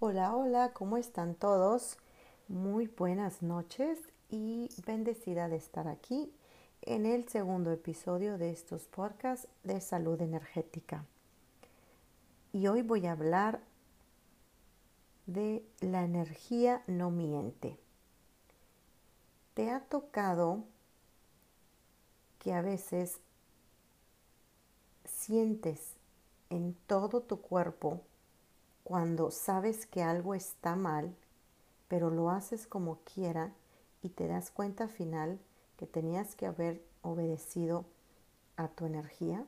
Hola, hola, ¿cómo están todos? Muy buenas noches y bendecida de estar aquí en el segundo episodio de estos podcasts de salud energética. Y hoy voy a hablar de la energía no miente. ¿Te ha tocado que a veces sientes en todo tu cuerpo cuando sabes que algo está mal, pero lo haces como quiera y te das cuenta al final que tenías que haber obedecido a tu energía?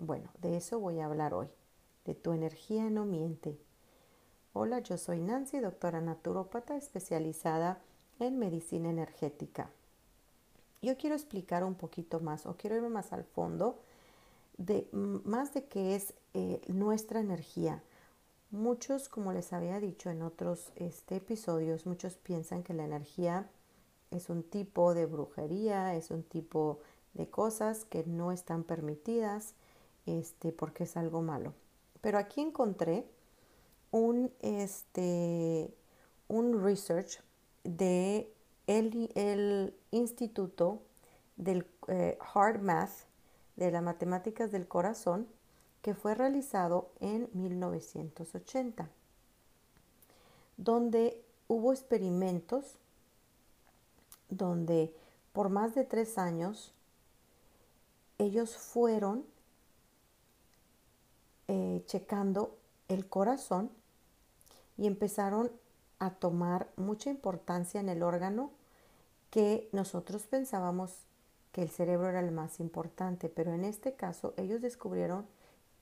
Bueno, de eso voy a hablar hoy, de tu energía no miente. Hola, yo soy Nancy, doctora naturópata especializada en medicina energética. Yo quiero explicar un poquito más o quiero irme más al fondo de más de qué es eh, nuestra energía. Muchos, como les había dicho en otros este, episodios, muchos piensan que la energía es un tipo de brujería, es un tipo de cosas que no están permitidas este, porque es algo malo. Pero aquí encontré un, este, un research de el, Instituto del eh, Hard Math de las Matemáticas del Corazón que fue realizado en 1980, donde hubo experimentos donde por más de tres años ellos fueron eh, checando el corazón y empezaron a tomar mucha importancia en el órgano que nosotros pensábamos que el cerebro era el más importante, pero en este caso ellos descubrieron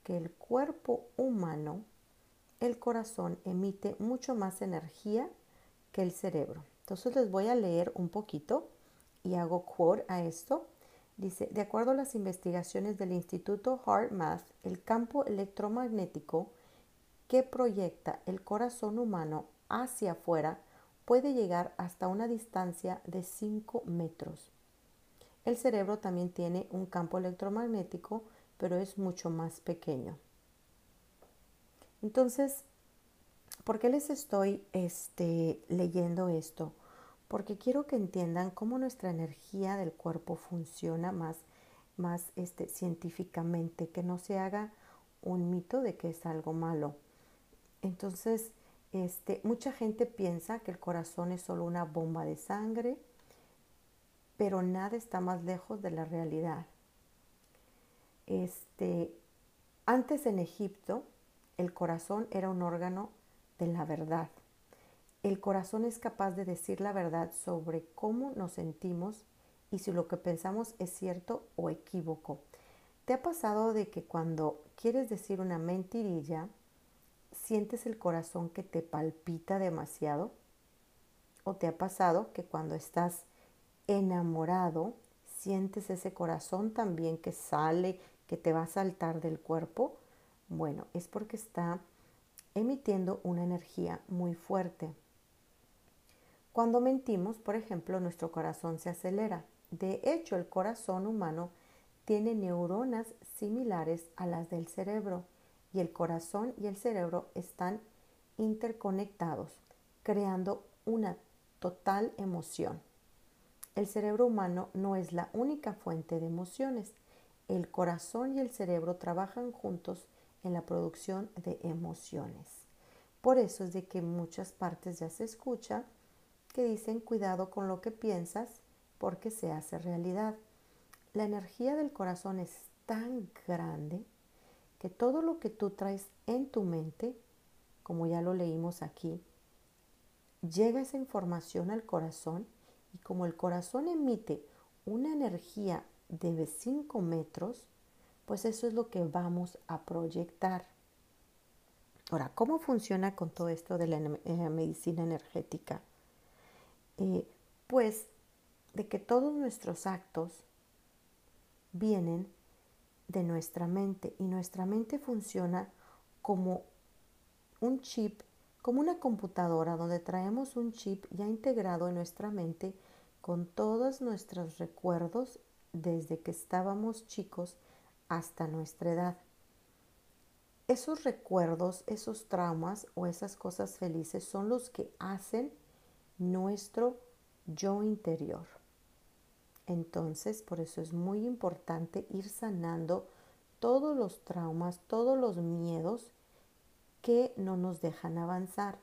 que el cuerpo humano, el corazón, emite mucho más energía que el cerebro. Entonces les voy a leer un poquito y hago quote a esto. Dice, de acuerdo a las investigaciones del Instituto HeartMath, el campo electromagnético que proyecta el corazón humano hacia afuera puede llegar hasta una distancia de 5 metros. El cerebro también tiene un campo electromagnético pero es mucho más pequeño. Entonces, ¿por qué les estoy este, leyendo esto? Porque quiero que entiendan cómo nuestra energía del cuerpo funciona más, más este, científicamente, que no se haga un mito de que es algo malo. Entonces, este, mucha gente piensa que el corazón es solo una bomba de sangre, pero nada está más lejos de la realidad. Este, antes en Egipto, el corazón era un órgano de la verdad. El corazón es capaz de decir la verdad sobre cómo nos sentimos y si lo que pensamos es cierto o equívoco. ¿Te ha pasado de que cuando quieres decir una mentirilla, sientes el corazón que te palpita demasiado? ¿O te ha pasado que cuando estás enamorado, sientes ese corazón también que sale que te va a saltar del cuerpo, bueno, es porque está emitiendo una energía muy fuerte. Cuando mentimos, por ejemplo, nuestro corazón se acelera. De hecho, el corazón humano tiene neuronas similares a las del cerebro y el corazón y el cerebro están interconectados, creando una total emoción. El cerebro humano no es la única fuente de emociones el corazón y el cerebro trabajan juntos en la producción de emociones. Por eso es de que muchas partes ya se escucha que dicen cuidado con lo que piensas porque se hace realidad. La energía del corazón es tan grande que todo lo que tú traes en tu mente, como ya lo leímos aquí, llega esa información al corazón y como el corazón emite una energía de 5 metros, pues eso es lo que vamos a proyectar. Ahora, ¿cómo funciona con todo esto de la eh, medicina energética? Eh, pues de que todos nuestros actos vienen de nuestra mente y nuestra mente funciona como un chip, como una computadora donde traemos un chip ya integrado en nuestra mente con todos nuestros recuerdos desde que estábamos chicos hasta nuestra edad. esos recuerdos, esos traumas o esas cosas felices son los que hacen nuestro yo interior. Entonces, por eso es muy importante ir sanando todos los traumas, todos los miedos que no nos dejan avanzar.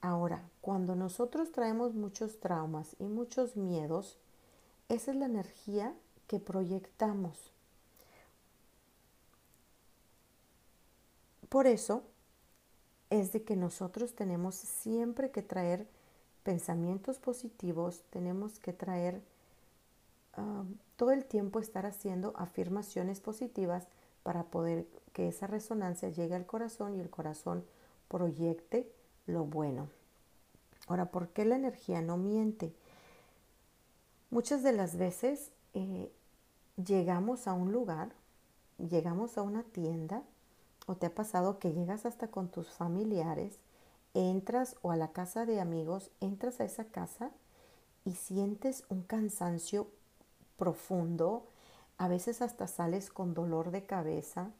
Ahora, cuando nosotros traemos muchos traumas y muchos miedos, esa es la energía que proyectamos. Por eso es de que nosotros tenemos siempre que traer pensamientos positivos, tenemos que traer um, todo el tiempo estar haciendo afirmaciones positivas para poder que esa resonancia llegue al corazón y el corazón proyecte lo bueno. Ahora, ¿por qué la energía no miente? Muchas de las veces eh, llegamos a un lugar, llegamos a una tienda ¿O te ha pasado que llegas hasta con tus familiares, entras o a la casa de amigos, entras a esa casa y sientes un cansancio profundo? A veces hasta sales con dolor de cabeza,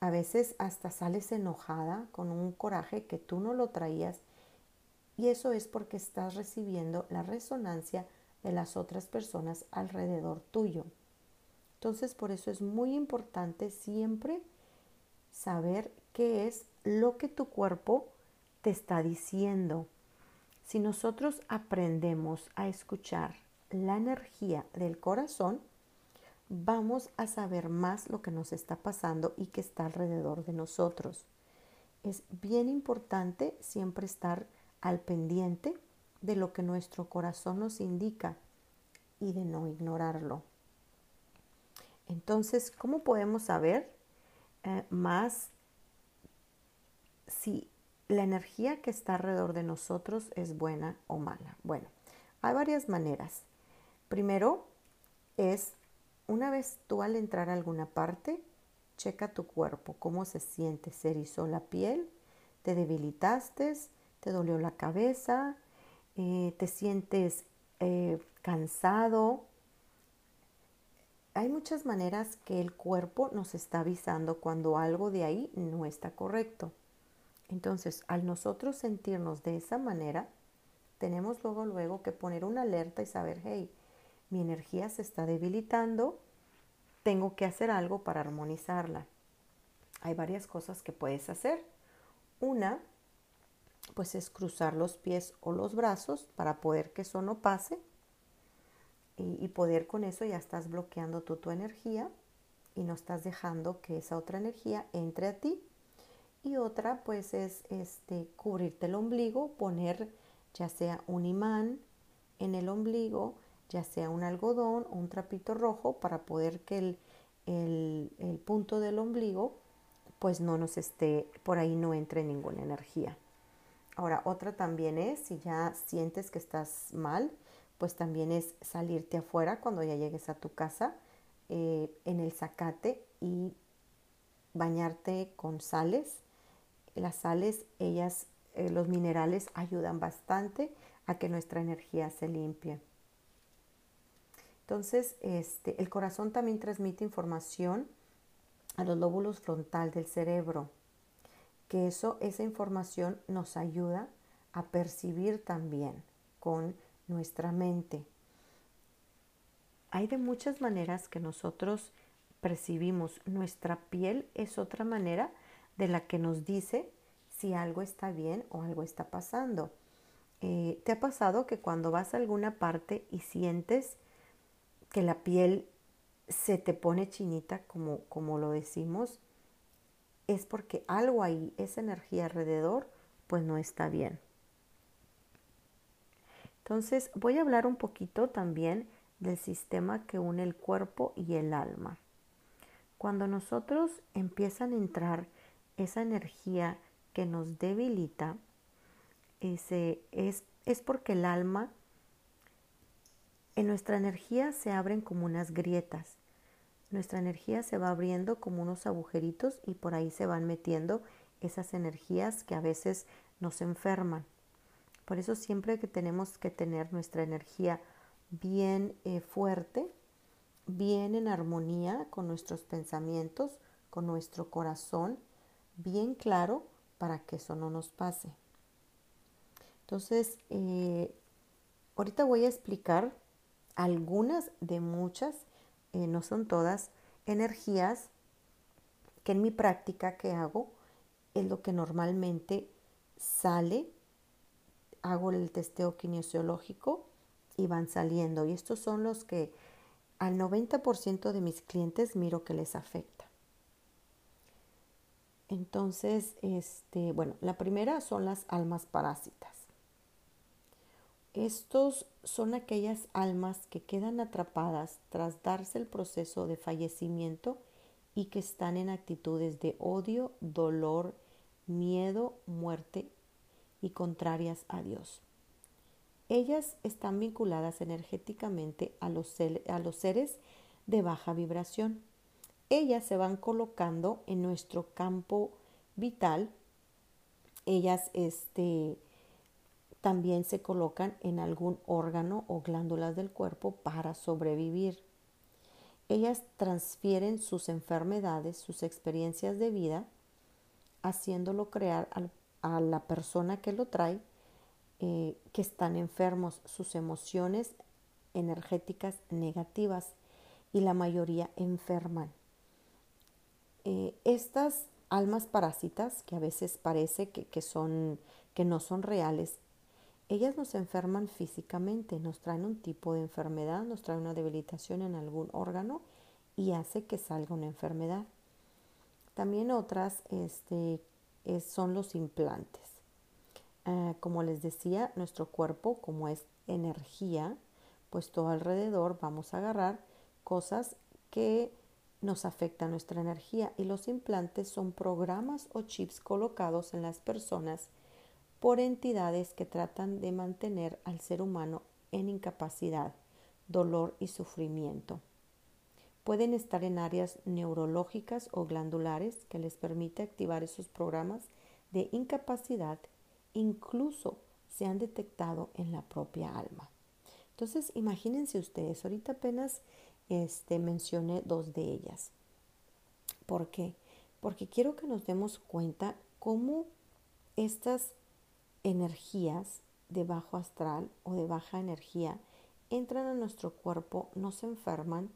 a veces hasta sales enojada con un coraje que tú no lo traías y eso es porque estás recibiendo la resonancia de las otras personas alrededor tuyo. Entonces por eso es muy importante siempre saber qué es lo que tu cuerpo te está diciendo. Si nosotros aprendemos a escuchar la energía del corazón, vamos a saber más lo que nos está pasando y que está alrededor de nosotros. Es bien importante siempre estar al pendiente de lo que nuestro corazón nos indica y de no ignorarlo. Entonces, ¿cómo podemos saber eh, más si la energía que está alrededor de nosotros es buena o mala. Bueno, hay varias maneras. Primero es, una vez tú al entrar a alguna parte, checa tu cuerpo, cómo se siente, se erizó la piel, te debilitaste, te dolió la cabeza, eh, te sientes eh, cansado, hay muchas maneras que el cuerpo nos está avisando cuando algo de ahí no está correcto. Entonces, al nosotros sentirnos de esa manera, tenemos luego, luego que poner una alerta y saber, hey, mi energía se está debilitando, tengo que hacer algo para armonizarla. Hay varias cosas que puedes hacer. Una, pues es cruzar los pies o los brazos para poder que eso no pase y, poder con eso ya estás bloqueando tú tu energía y no estás dejando que esa otra energía entre a ti. Y otra pues es este, cubrirte el ombligo, poner ya sea un imán en el ombligo, ya sea un algodón o un trapito rojo para poder que el, el, el punto del ombligo pues no nos esté, por ahí no entre ninguna energía. Ahora, otra también es, si ya sientes que estás mal, pues también es salirte afuera cuando ya llegues a tu casa eh, en el zacate y bañarte con sales. Las sales, ellas, eh, los minerales ayudan bastante a que nuestra energía se limpie. Entonces, este, el corazón también transmite información a los lóbulos frontal del cerebro, que eso, esa información nos ayuda a percibir también con nuestra mente. Hay de muchas maneras que nosotros percibimos. Nuestra piel es otra manera de la que nos dice si algo está bien o algo está pasando. Eh, ¿Te ha pasado que cuando vas a alguna parte y sientes que la piel se te pone chinita, como, como lo decimos, es porque algo ahí, esa energía alrededor, pues no está bien. Entonces voy a hablar un poquito también del sistema que une el cuerpo y el alma. Cuando nosotros empiezan a entrar esa energía que nos debilita, ese es, es porque el alma, en nuestra energía se abren como unas grietas. Nuestra energía se va abriendo como unos agujeritos y por ahí se van metiendo esas energías que a veces nos enferman. Por eso siempre que tenemos que tener nuestra energía bien eh, fuerte, bien en armonía con nuestros pensamientos, con nuestro corazón, bien claro para que eso no nos pase. Entonces, eh, ahorita voy a explicar algunas de muchas, eh, no son todas, energías que en mi práctica que hago es lo que normalmente sale. Hago el testeo kinesiológico y van saliendo. Y estos son los que al 90% de mis clientes miro que les afecta. Entonces, este, bueno, la primera son las almas parásitas. Estos son aquellas almas que quedan atrapadas tras darse el proceso de fallecimiento y que están en actitudes de odio, dolor, miedo, muerte y contrarias a Dios. Ellas están vinculadas energéticamente a los, a los seres de baja vibración. Ellas se van colocando en nuestro campo vital. Ellas este, también se colocan en algún órgano o glándulas del cuerpo para sobrevivir. Ellas transfieren sus enfermedades, sus experiencias de vida, haciéndolo crear a la persona que lo trae, eh, que están enfermos, sus emociones energéticas negativas y la mayoría enferman. Eh, estas almas parásitas, que a veces parece que, son, que no son reales, ellas nos enferman físicamente, nos traen un tipo de enfermedad, nos traen una debilitación en algún órgano y hace que salga una enfermedad. También otras este, son los implantes. Ah, como les decía, nuestro cuerpo, como es energía, pues todo alrededor vamos a agarrar cosas que nos afectan nuestra energía y los implantes son programas o chips colocados en las personas por entidades que tratan de mantener al ser humano en incapacidad, dolor y sufrimiento. Pueden estar en áreas neurológicas o glandulares que les permite activar esos programas de incapacidad, incluso se han detectado en la propia alma. Entonces, imagínense ustedes, ahorita apenas este, mencioné dos de ellas. ¿Por qué? Porque quiero que nos demos cuenta cómo estas energías de bajo astral o de baja energía entran a nuestro cuerpo, nos enferman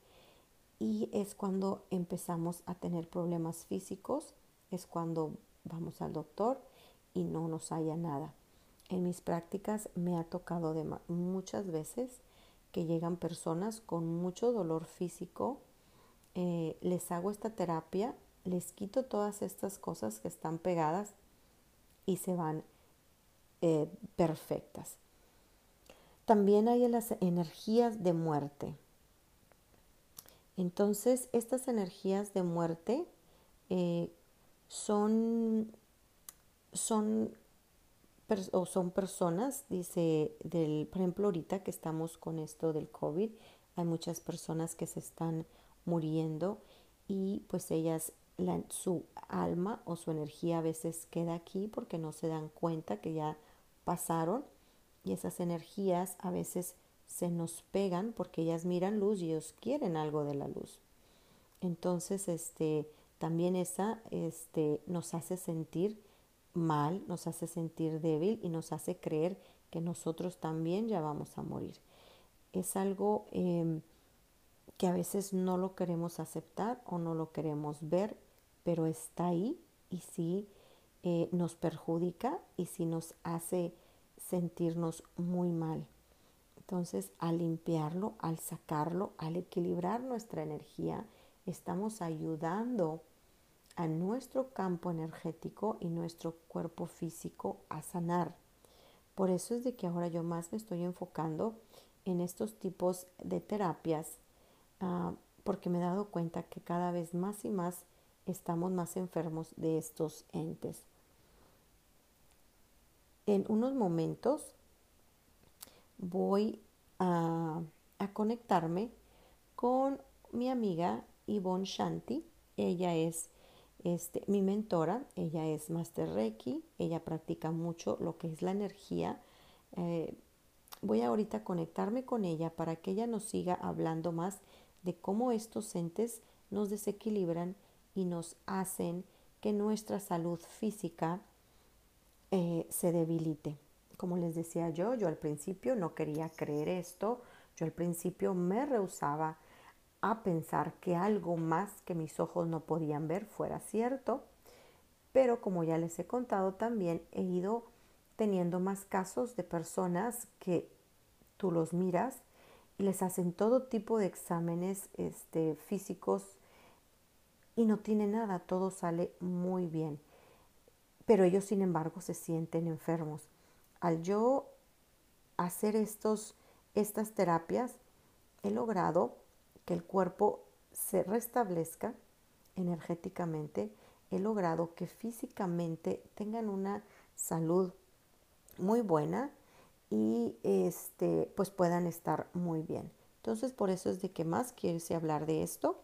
y es cuando empezamos a tener problemas físicos, es cuando vamos al doctor y no nos haya nada. En mis prácticas me ha tocado de muchas veces que llegan personas con mucho dolor físico, eh, les hago esta terapia, les quito todas estas cosas que están pegadas y se van eh, perfectas. También hay las energías de muerte. Entonces, estas energías de muerte eh, son, son, o son personas, dice, del, por ejemplo, ahorita que estamos con esto del COVID, hay muchas personas que se están muriendo y pues ellas su alma o su energía a veces queda aquí porque no se dan cuenta que ya pasaron y esas energías a veces se nos pegan porque ellas miran luz y ellos quieren algo de la luz. Entonces, este, también esa este, nos hace sentir mal, nos hace sentir débil y nos hace creer que nosotros también ya vamos a morir. Es algo em, que a veces no lo queremos aceptar o no lo queremos ver pero está ahí y sí eh, nos perjudica y sí nos hace sentirnos muy mal. Entonces, al limpiarlo, al sacarlo, al equilibrar nuestra energía, estamos ayudando a nuestro campo energético y nuestro cuerpo físico a sanar. Por eso es de que ahora yo más me estoy enfocando en estos tipos de terapias, ah, porque me he dado cuenta que cada vez más y más estamos más enfermos de estos entes. En unos momentos voy a, conectarme con mi amiga Yvonne Shanti. Ella es este, mi mentora, ella es Master Reiki, ella practica mucho lo que es la energía. Eh, voy ahorita a conectarme con ella para que ella nos siga hablando más de cómo estos entes nos desequilibran y nos hacen que nuestra salud física eh, se debilite. Como les decía yo, yo al principio no quería creer esto, yo al principio me rehusaba a pensar que algo más que mis ojos no podían ver fuera cierto, pero como ya les he contado también he ido teniendo más casos de personas que tú los miras y les hacen todo tipo de exámenes este, físicos y no tiene nada, todo sale muy bien. Pero ellos, sin embargo, se sienten enfermos. Al yo hacer estos, estas terapias, he logrado que el cuerpo se restablezca energéticamente, he logrado que físicamente tengan una salud muy buena y este, pues puedan estar muy bien. Entonces, por eso es de que más quiero hablar de esto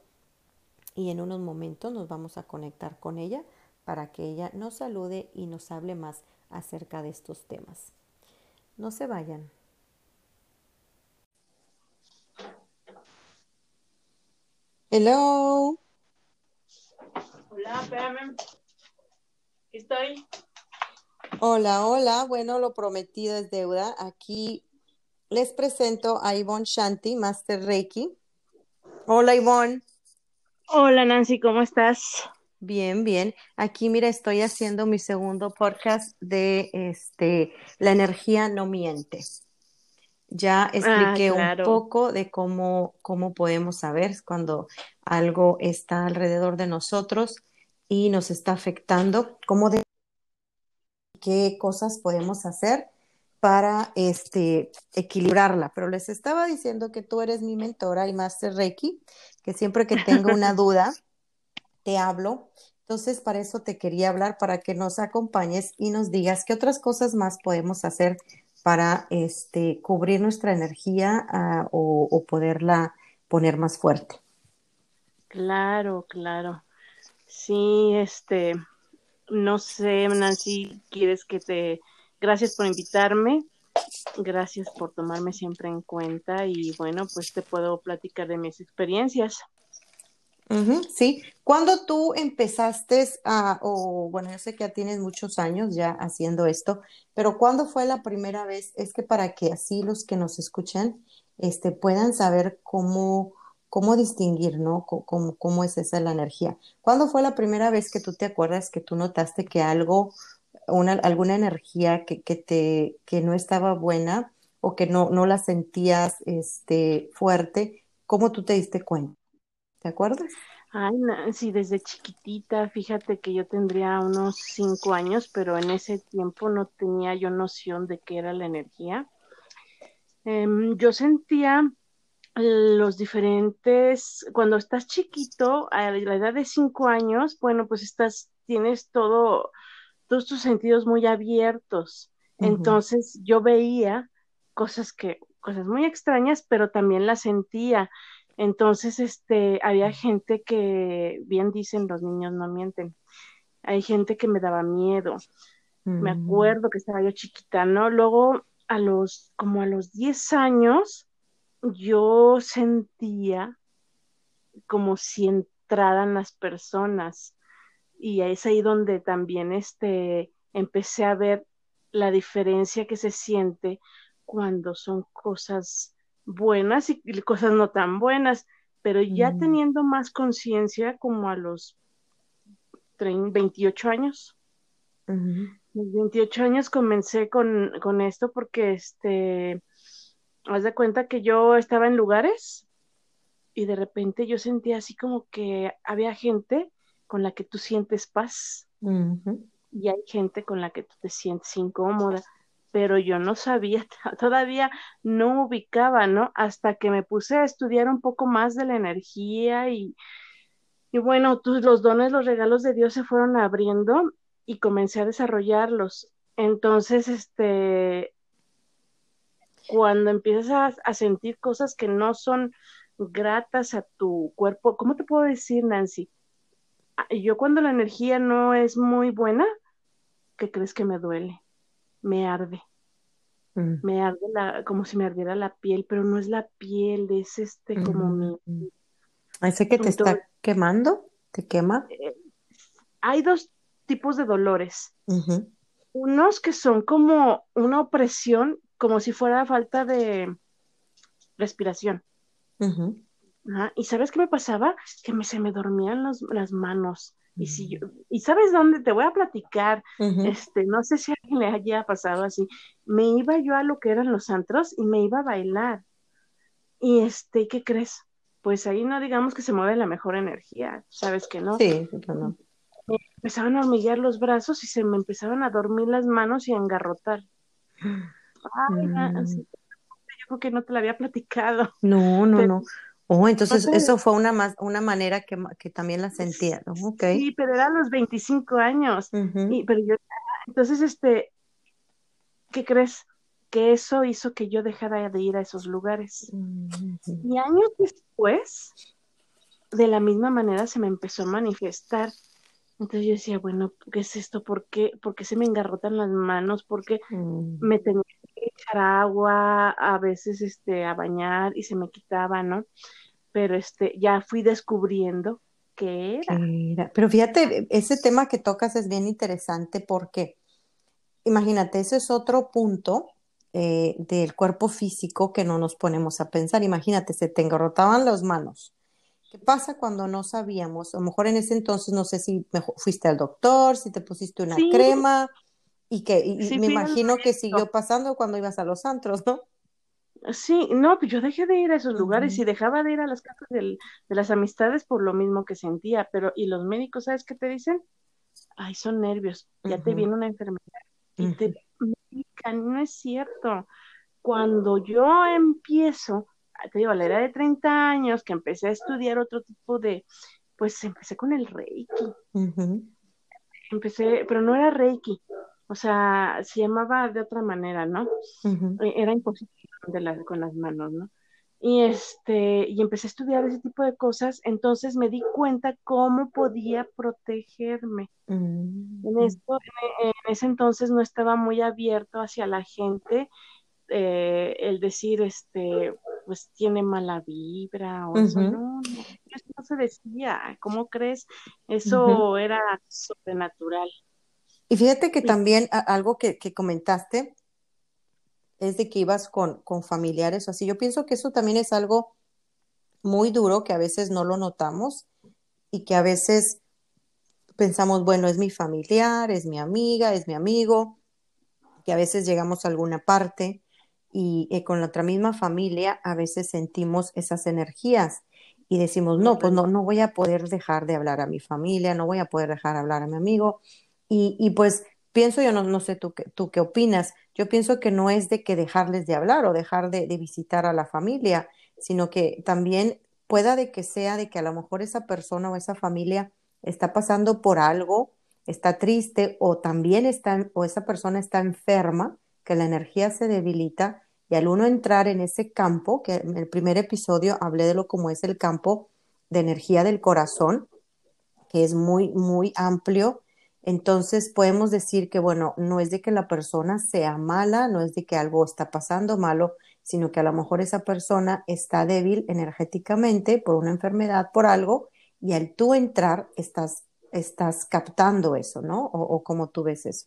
y en unos momentos nos vamos a conectar con ella para que ella nos salude y nos hable más acerca de estos temas. No se vayan. Hello. Hola, espérame. Estoy. Hola, hola. Bueno, lo prometido es deuda. Aquí les presento a Ivonne Shanti, Master Reiki. Hola, Ivonne. Hola, Nancy, ¿cómo estás? Bien, bien. Aquí, mira, estoy haciendo mi segundo podcast de este, La energía no miente. Ya expliqué Ah, claro. un poco de cómo, cómo podemos saber cuando algo está alrededor de nosotros y nos está afectando, cómo de qué cosas podemos hacer para este, equilibrarla. Pero les estaba diciendo que tú eres mi mentora y Master Reiki, que siempre que tengo una duda, te hablo. Entonces, para eso te quería hablar, para que nos acompañes y nos digas qué otras cosas más podemos hacer para este, cubrir nuestra energía uh, o, o poderla poner más fuerte. Claro, claro. Sí, este, no sé, Nancy, quieres que te, gracias por invitarme, gracias por tomarme siempre en cuenta y bueno, pues te puedo platicar de mis experiencias. Sí, cuando tú empezaste a, o bueno, yo sé que ya tienes muchos años ya haciendo esto, pero ¿cuándo fue la primera vez? Es que para que así los que nos escuchan este, puedan saber cómo, cómo distinguir, ¿no? Cómo, cómo es esa la energía. ¿Cuándo fue la primera vez que tú te acuerdas que tú notaste que algo, una, alguna energía que, que, te, que no estaba buena o que no, no la sentías este, fuerte? ¿Cómo tú te diste cuenta? ¿Te acuerdas? Ay, Nancy, desde chiquitita, fíjate que yo tendría unos cinco años, pero en ese tiempo no tenía yo noción de qué era la energía. Eh, yo sentía los diferentes, cuando estás chiquito, a la edad de cinco años, bueno, pues estás, tienes todo, todos tus sentidos muy abiertos. Uh -huh. Entonces yo veía cosas que, cosas muy extrañas, pero también las sentía. Entonces, este, había gente que, bien dicen, los niños no mienten. Hay gente que me daba miedo. Mm. Me acuerdo que estaba yo chiquita, ¿no? Luego, a los, como a los 10 años, yo sentía como si entraran las personas. Y es ahí donde también, este, empecé a ver la diferencia que se siente cuando son cosas buenas y cosas no tan buenas, pero ya mm. teniendo más conciencia como a los 30, 28 años. Uh -huh. Los 28 años comencé con, con, esto porque, este, haz de cuenta que yo estaba en lugares y de repente yo sentía así como que había gente con la que tú sientes paz uh -huh. y hay gente con la que tú te sientes incómoda pero yo no sabía, todavía no ubicaba, ¿no? Hasta que me puse a estudiar un poco más de la energía y, y bueno, tú, los dones, los regalos de Dios se fueron abriendo y comencé a desarrollarlos. Entonces, este, cuando empiezas a, a sentir cosas que no son gratas a tu cuerpo, ¿cómo te puedo decir, Nancy? Yo cuando la energía no es muy buena, ¿qué crees que me duele? Me arde. Mm. Me arde la, como si me ardiera la piel, pero no es la piel, es este como mm. mi. ¿Ese que te está quemando? ¿Te quema? Eh, hay dos tipos de dolores. Unos que son como una opresión, como si fuera falta de respiración. Y ¿sabes qué me pasaba? Que me, se me dormían las manos. Y si yo, y sabes dónde te voy a platicar, este, no sé si a alguien le haya pasado así, me iba yo a lo que eran los antros y me iba a bailar. Y este, ¿qué crees? Pues ahí no digamos que se mueve la mejor energía, sabes que no. Sí, no. Me empezaban a hormiguear los brazos y se me empezaban a dormir las manos y a engarrotar. Ay, mm. yo creo que no te la había platicado. No, no, no. Oh, entonces eso fue una, más, una manera que, que también la sentía, ¿no? Sí, pero era a los 25 años. y, pero yo, entonces, este, ¿qué crees? Que eso hizo que yo dejara de ir a esos lugares. Y años después, de la misma manera se me empezó a manifestar. Entonces yo decía, bueno, ¿qué es esto? ¿Por qué, ¿Por qué se me engarrotan las manos? ¿Por qué mm. me que echar agua, a veces este, a bañar y se me quitaba, ¿no? pero este, ya fui descubriendo qué era. Pero fíjate, ese tema que tocas es bien interesante porque, imagínate, ese es otro punto eh, del cuerpo físico que no nos ponemos a pensar. Imagínate, se te engarrotaban las manos. ¿Qué pasa cuando no sabíamos? A lo mejor en ese entonces no sé si fuiste al doctor, si te pusiste una crema y que me imagino que siguió pasando cuando ibas a los antros, ¿no? Sí, no, pues yo dejé de ir a esos lugares y dejaba de ir a las casas de las amistades por lo mismo que sentía, pero ¿y los médicos sabes qué te dicen? Ay, son nervios, ya te viene una enfermedad y te no es cierto. Cuando yo empiezo, ah, te digo, a la edad de 30 años, que empecé a estudiar otro tipo de, pues empecé con el Reiki. Empecé, pero no era Reiki, o sea, se llamaba de otra manera, ¿no? E, era imposible de con las manos, ¿no? Y este, y empecé a estudiar ese tipo de cosas, entonces me di cuenta cómo podía protegerme. En mm. esto, en, ese entonces no estaba muy abierto hacia la gente eh, el decir, este, pues tiene mala vibra o eso, no, no, eso no se decía, ¿cómo crees? Eso era sobrenatural. Y fíjate que también algo que, que comentaste, es de que ibas con, con familiares o así. Yo pienso que eso también es algo muy duro que a veces no lo notamos y que a veces pensamos, bueno, es mi familiar, es mi amiga, es mi amigo, que a veces llegamos a alguna parte y eh, con la otra misma familia a veces sentimos esas energías y decimos, no, pues no, no voy a poder dejar de hablar a mi familia, no voy a poder dejar de hablar a mi amigo. Y, pues pienso, yo no, no sé tú, tú qué opinas, yo pienso que no es de que dejarles de hablar o dejar de, visitar a la familia, sino que también pueda de que sea de que a lo mejor esa persona o esa familia está pasando por algo, está triste o también está, o esa persona está enferma, que la energía se debilita y al uno entrar en ese campo, que en el primer episodio hablé de lo como es el campo de energía del corazón, que es muy, muy amplio entonces podemos decir que, bueno, no es de que la persona sea mala, no es de que algo está pasando malo, sino que a lo mejor esa persona está débil energéticamente por una enfermedad, por algo, y al tú entrar estás, estás captando eso, ¿no? O, cómo tú ves eso.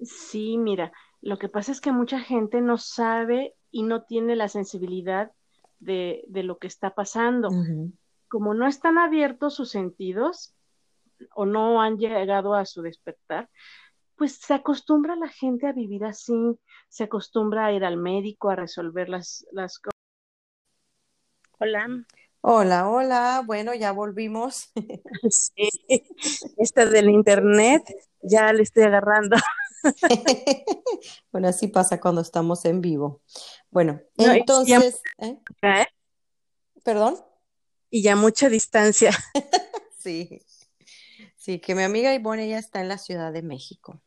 Sí, mira, lo que pasa es que mucha gente no sabe y no tiene la sensibilidad de, de lo que está pasando. Como no están abiertos sus sentidos, o no han llegado a su despertar, pues se acostumbra la gente a vivir así, se acostumbra a ir al médico a resolver las, las cosas. Hola. Hola, hola. Bueno, ya volvimos. Sí, esta del internet ya le estoy agarrando. bueno, así pasa cuando estamos en vivo. Bueno, entonces. ¿eh? ¿eh? ¿Perdón? Y ya mucha distancia. sí. Sí, que mi amiga Ivonne ya está en la Ciudad de México.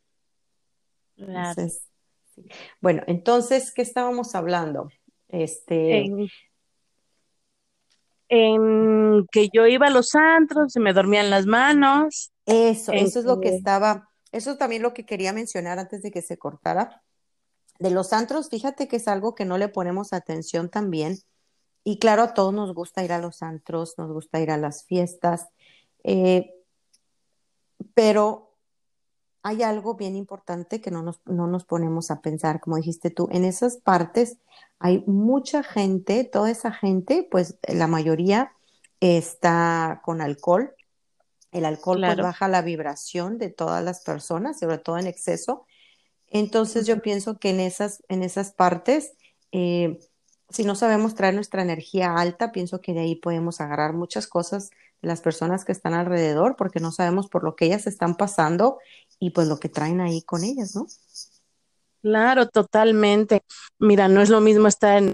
Bueno, entonces, ¿qué estábamos hablando? Este. En, que yo iba a los antros, se me dormían las manos. Eso, eso es lo que este estaba, eso también lo que quería mencionar antes de que se cortara. De los antros, fíjate que es algo que no le ponemos atención también. Y claro, a todos nos gusta ir a los antros, nos gusta ir a las fiestas. Eh, pero hay algo bien importante que no nos, no nos ponemos a pensar, como dijiste tú, en esas partes hay mucha gente, toda esa gente, pues la mayoría está con alcohol. El alcohol pues, baja la vibración de todas las personas, sobre todo en exceso. Entonces yo pienso que en esas, en esas partes, eh, si no sabemos traer nuestra energía alta, pienso que de ahí podemos agarrar muchas cosas las personas que están alrededor, porque no sabemos por lo que ellas están pasando y pues lo que traen ahí con ellas, ¿no? Claro, totalmente. Mira, no es lo mismo estar en,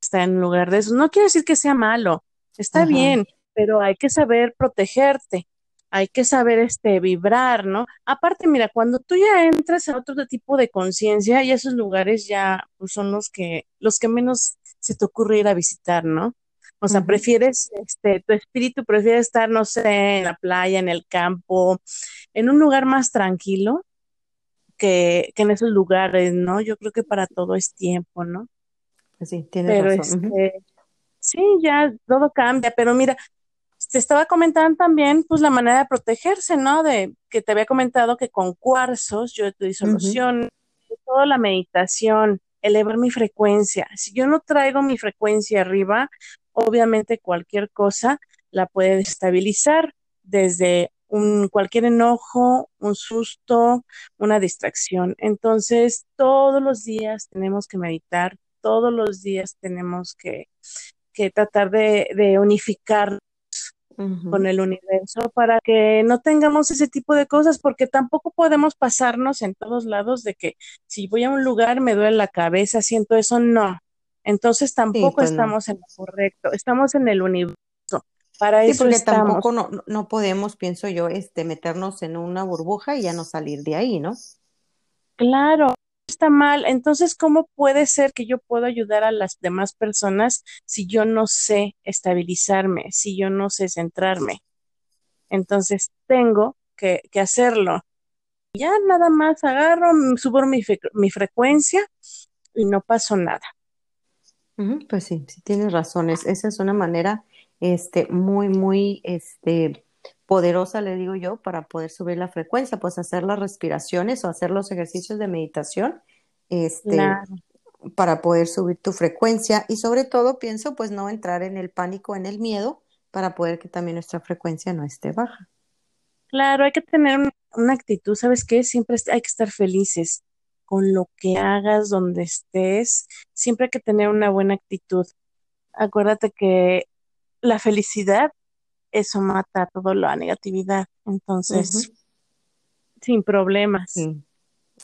estar en lugar de eso. No quiere decir que sea malo, está bien, pero hay que saber protegerte hay que saber este vibrar, ¿no? Aparte, mira, cuando tú ya entras a otro tipo de conciencia, y esos lugares ya pues, son los que, los que menos se te ocurre ir a visitar, ¿no? O sea, prefieres, este, tu espíritu prefiere estar, no sé, en la playa, en el campo, en un lugar más tranquilo que, que en esos lugares, ¿no? Yo creo que para todo es tiempo, ¿no? Pues sí, tienes razón. Este, sí, ya todo cambia, pero mira, te estaba comentando también, pues, la manera de protegerse, ¿no? De que te había comentado que con cuarzos yo te disolución, toda la meditación, elevar mi frecuencia. Si yo no traigo mi frecuencia arriba, obviamente cualquier cosa la puede destabilizar desde un, cualquier enojo, un susto, una distracción. Entonces, todos los días tenemos que meditar, todos los días tenemos que, que tratar de, de unificar con el universo para que no tengamos ese tipo de cosas, porque tampoco podemos pasarnos en todos lados de que si voy a un lugar me duele la cabeza, siento eso, no. Entonces tampoco pues estamos en lo correcto, estamos en el universo. Para eso porque tampoco no, no podemos, pienso yo, este, meternos en una burbuja y ya no salir de ahí, ¿no? Claro, está mal. Entonces, ¿cómo puede ser que yo pueda ayudar a las demás personas si yo no sé estabilizarme, si yo no sé centrarme? Entonces, tengo que, hacerlo. Ya nada más agarro, subo mi, mi frecuencia y no pasó nada. Pues sí, sí tienes razones. Esa es una manera este, muy, muy este, poderosa, le digo yo, para poder subir la frecuencia, pues hacer las respiraciones o hacer los ejercicios de meditación este, para poder subir tu frecuencia y sobre todo pienso pues no entrar en el pánico, en el miedo, para poder que también nuestra frecuencia no esté baja. Claro, hay que tener una, actitud, ¿sabes qué? Siempre hay que estar felices con lo que hagas, donde estés, siempre hay que tener una buena actitud. Acuérdate que la felicidad, eso mata toda la negatividad, entonces, sin problemas.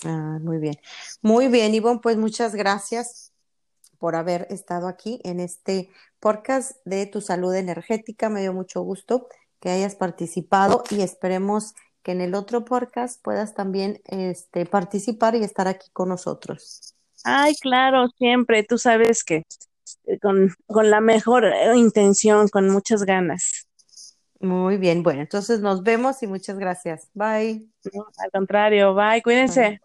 Ah, muy bien. Muy bien, Ivonne, pues muchas gracias por haber estado aquí en este podcast de tu salud energética. Me dio mucho gusto que hayas participado y esperemos que en el otro podcast puedas también este, participar y estar aquí con nosotros. Ay, claro, siempre. Tú sabes que eh, con, con la mejor eh, intención, con muchas ganas. Muy bien, bueno, entonces nos vemos y muchas gracias. Bye. al contrario, bye, cuídense.